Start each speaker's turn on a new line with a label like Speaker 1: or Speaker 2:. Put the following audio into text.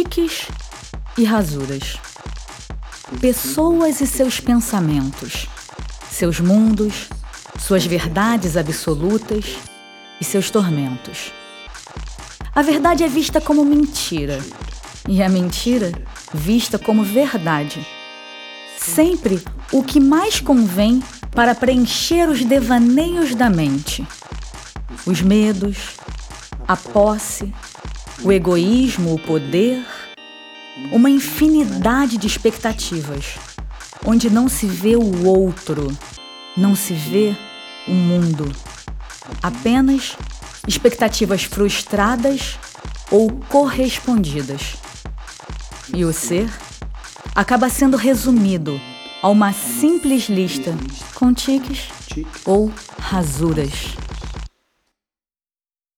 Speaker 1: tiques e rasuras. Pessoas e seus pensamentos, seus mundos, suas verdades absolutas e seus tormentos. A verdade é vista como mentira e a mentira vista como verdade. Sempre o que mais convém para preencher os devaneios da mente. Os medos, a posse, o egoísmo, o poder, uma infinidade de expectativas, onde não se vê o outro, não se vê o mundo. Apenas expectativas frustradas ou correspondidas. E o ser acaba sendo resumido a uma simples lista com tiques ou rasuras.